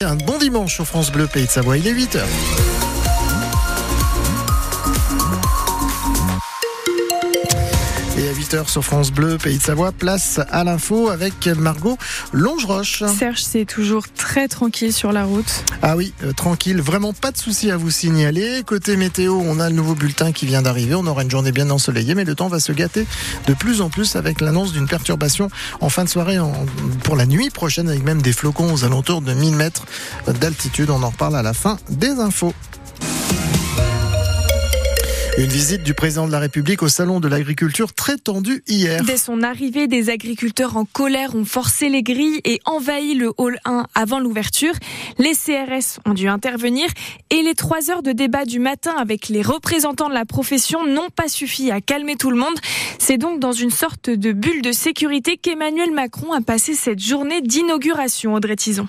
Un bon dimanche sur France Bleu Pays de Savoie, il est 8h. 8h sur France Bleu, Pays de Savoie, place à l'info avec Margot Longeroche. Serge, c'est toujours très tranquille sur la route. Ah oui, euh, tranquille, vraiment pas de souci à vous signaler. Côté météo, on a le nouveau bulletin qui vient d'arriver. On aura une journée bien ensoleillée, mais le temps va se gâter de plus en plus avec l'annonce d'une perturbation en fin de soirée en- pour la nuit prochaine avec même des flocons aux alentours de 1000 mètres d'altitude. On en reparle à la fin des infos. Une visite du président de la République au salon de l'agriculture très tendue hier. Dès son arrivée, des agriculteurs en colère ont forcé les grilles et envahi le hall 1 avant l'ouverture. Les CRS ont dû intervenir et les trois heures de débat du matin avec les représentants de la profession n'ont pas suffi à calmer tout le monde. C'est donc dans une sorte de bulle de sécurité qu'Emmanuel Macron a passé cette journée d'inauguration, Audrey Tison.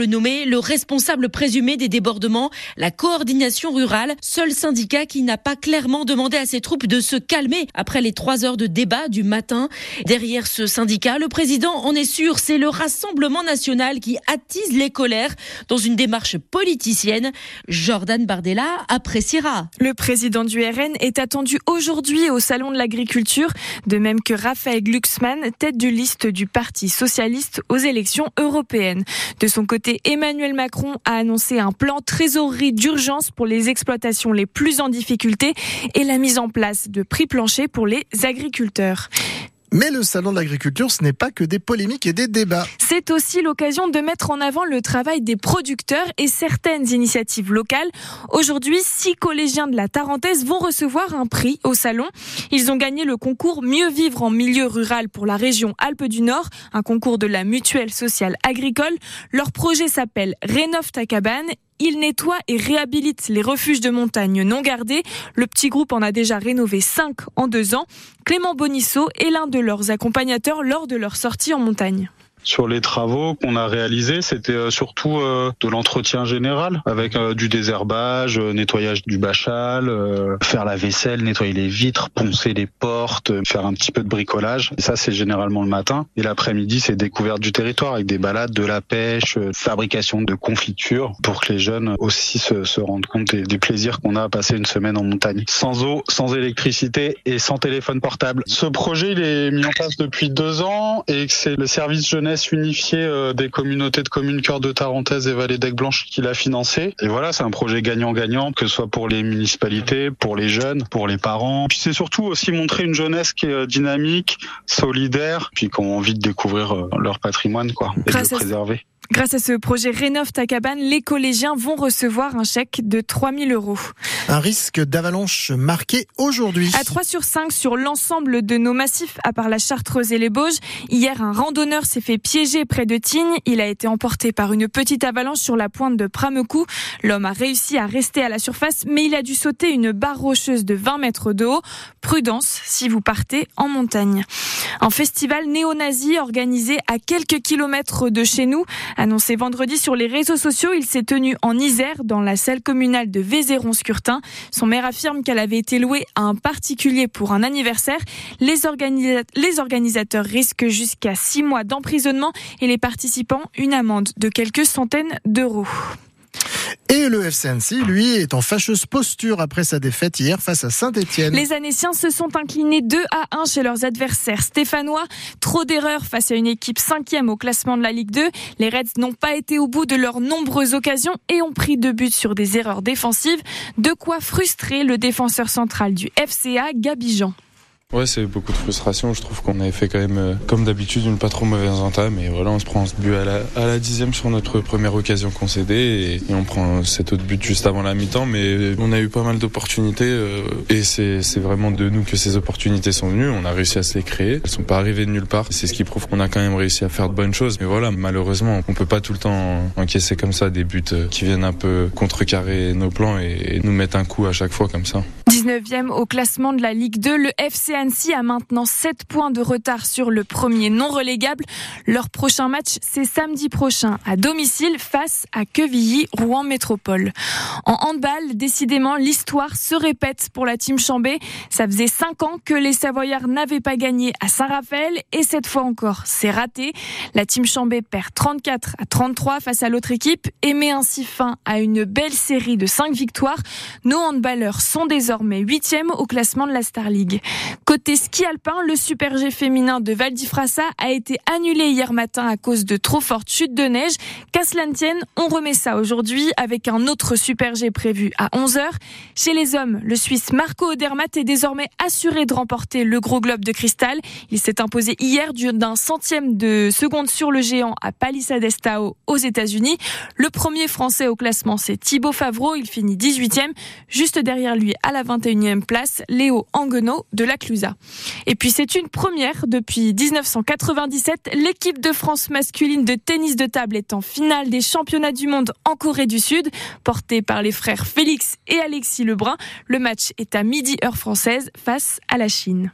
le nommer le responsable présumé des débordements, la coordination rurale, seul syndicat qui n'a pas clairement demandé à ses troupes de se calmer après les trois heures de débat du matin. Derrière ce syndicat, le président en est sûr, c'est le Rassemblement national qui attise les colères dans une démarche politicienne. Jordan Bardella appréciera. Le président du RN est attendu aujourd'hui au Salon de l'Agriculture, de même que Raphaël Glucksmann, tête de liste du Parti socialiste aux élections européennes. De son côté, Emmanuel Macron a annoncé un plan trésorerie d'urgence pour les exploitations les plus en difficulté et la mise en place de prix planchers pour les agriculteurs. Mais le salon de l'agriculture, ce n'est pas que des polémiques et des débats. C'est aussi l'occasion de mettre en avant le travail des producteurs et certaines initiatives locales. Aujourd'hui, six collégiens de la Tarentaise vont recevoir un prix au salon. Ils ont gagné le concours Mieux vivre en milieu rural pour la région Alpes du Nord, un concours de la mutuelle sociale agricole. Leur projet s'appelle Rénove ta cabane il nettoie et réhabilite les refuges de montagne non gardés. Le petit groupe en a déjà rénové 5 en deux ans. Clément Bonisso est l'un de leurs accompagnateurs lors de leur sortie en montagne. Sur les travaux qu'on a réalisés, c'était euh, surtout euh, de l'entretien général, avec euh, du désherbage, nettoyage du bachal, faire la vaisselle, nettoyer les vitres, poncer les portes, faire un petit peu de bricolage. Et ça, c'est généralement le matin. Et l'après-midi, c'est découverte du territoire, avec des balades, de la pêche, fabrication de confitures, pour que les jeunes aussi se, se rendent compte des, des plaisirs qu'on a à passer une semaine en montagne. Sans eau, sans électricité et sans téléphone portable. Ce projet, il est mis en place depuis deux ans et c'est le service jeunesse unifié euh, des communautés de communes Cœur de Tarentaise et Vallée d'Aigle Blanche qui l'a financé. Et voilà, c'est un projet gagnant-gagnant, que ce soit pour les municipalités, pour les jeunes, pour les parents. Puis c'est surtout aussi montrer une jeunesse qui est dynamique, solidaire, puis qui ont envie de découvrir euh, leur patrimoine, quoi, et de le préserver. Grâce à ce projet Rénove ta cabane, les collégiens vont recevoir un chèque de 3000 euros. Un risque d'avalanche marqué aujourd'hui. À 3 sur 5 sur l'ensemble de nos massifs, à part la Chartreuse et les Bauges. Hier, un randonneur s'est fait piéger près de Tignes. Il a été emporté par une petite avalanche sur la pointe de Pramecou. L'homme a réussi à rester à la surface, mais il a dû sauter une barre rocheuse de 20 mètres de haut. Prudence si vous partez en montagne. Un festival néo-nazi organisé à quelques kilomètres de chez nous. Annoncé vendredi sur les réseaux sociaux, il s'est tenu en Isère, dans la salle communale de Vézéron-Scurtin. Son maire affirme qu'elle avait été louée à un particulier pour un anniversaire. Les, les organisateurs risquent jusqu'à six mois d'emprisonnement et les participants une amende de quelques centaines d'euros. Et le FC lui, est en fâcheuse posture après sa défaite hier face à Saint-Etienne. Les Annéciens se sont inclinés 2 à 1 chez leurs adversaires stéphanois. Trop d'erreurs face à une équipe cinquième au classement de la Ligue 2. Les Reds n'ont pas été au bout de leurs nombreuses occasions et ont pris deux buts sur des erreurs défensives. De quoi frustrer le défenseur central du FCA, Gabi Jean. Ouais, c'est beaucoup de frustration. Je trouve qu'on avait fait quand même, euh, comme d'habitude, une pas trop mauvaise entame. Et voilà, on se prend ce but à la, à la dixième sur notre première occasion concédée. Et, on prend cet autre but juste avant la mi-temps. Mais on a eu pas mal d'opportunités. Euh, et c'est vraiment de nous que ces opportunités sont venues. On a réussi à se les créer. Elles sont pas arrivées de nulle part. C'est ce qui prouve qu'on a quand même réussi à faire de bonnes choses. Mais voilà, malheureusement, on peut pas tout le temps encaisser comme ça des buts euh, qui viennent un peu contrecarrer nos plans et, nous mettre un coup à chaque fois comme ça. 19e au classement de la Ligue 2, le FC Annecy a maintenant 7 points de retard sur le premier non relégable. Leur prochain match, c'est samedi prochain à domicile face à Quevilly, Rouen Métropole. En handball, décidément, l'histoire se répète pour la team Chambé. Ça faisait 5 ans que les Savoyards n'avaient pas gagné à Saint-Raphaël et cette fois encore, c'est raté. La team Chambé perd 34 à 33 face à l'autre équipe et met ainsi fin à une belle série de 5 victoires. Nos handballeurs sont désormais mais huitième au classement de la Star League. Côté ski alpin, le Super G féminin de Val d'Ifrassa a été annulé hier matin à cause de trop fortes chutes de neige. Qu'à cela ne tienne, on remet ça aujourd'hui avec un autre Super G prévu à 11h. Chez les hommes, le Suisse Marco Odermatt est désormais assuré de remporter le gros globe de cristal. Il s'est imposé hier d'un centième de seconde sur le géant à Palisades-Tao aux États-Unis. Le premier français au classement, c'est Thibaut Favreau. Il finit 18e. Juste derrière lui, à la 21e place, Léo Anguenot de la Et puis c'est une première depuis 1997. L'équipe de France masculine de tennis de table est en finale des championnats du monde en Corée du Sud, portée par les frères Félix et Alexis Lebrun. Le match est à midi heure française face à la Chine.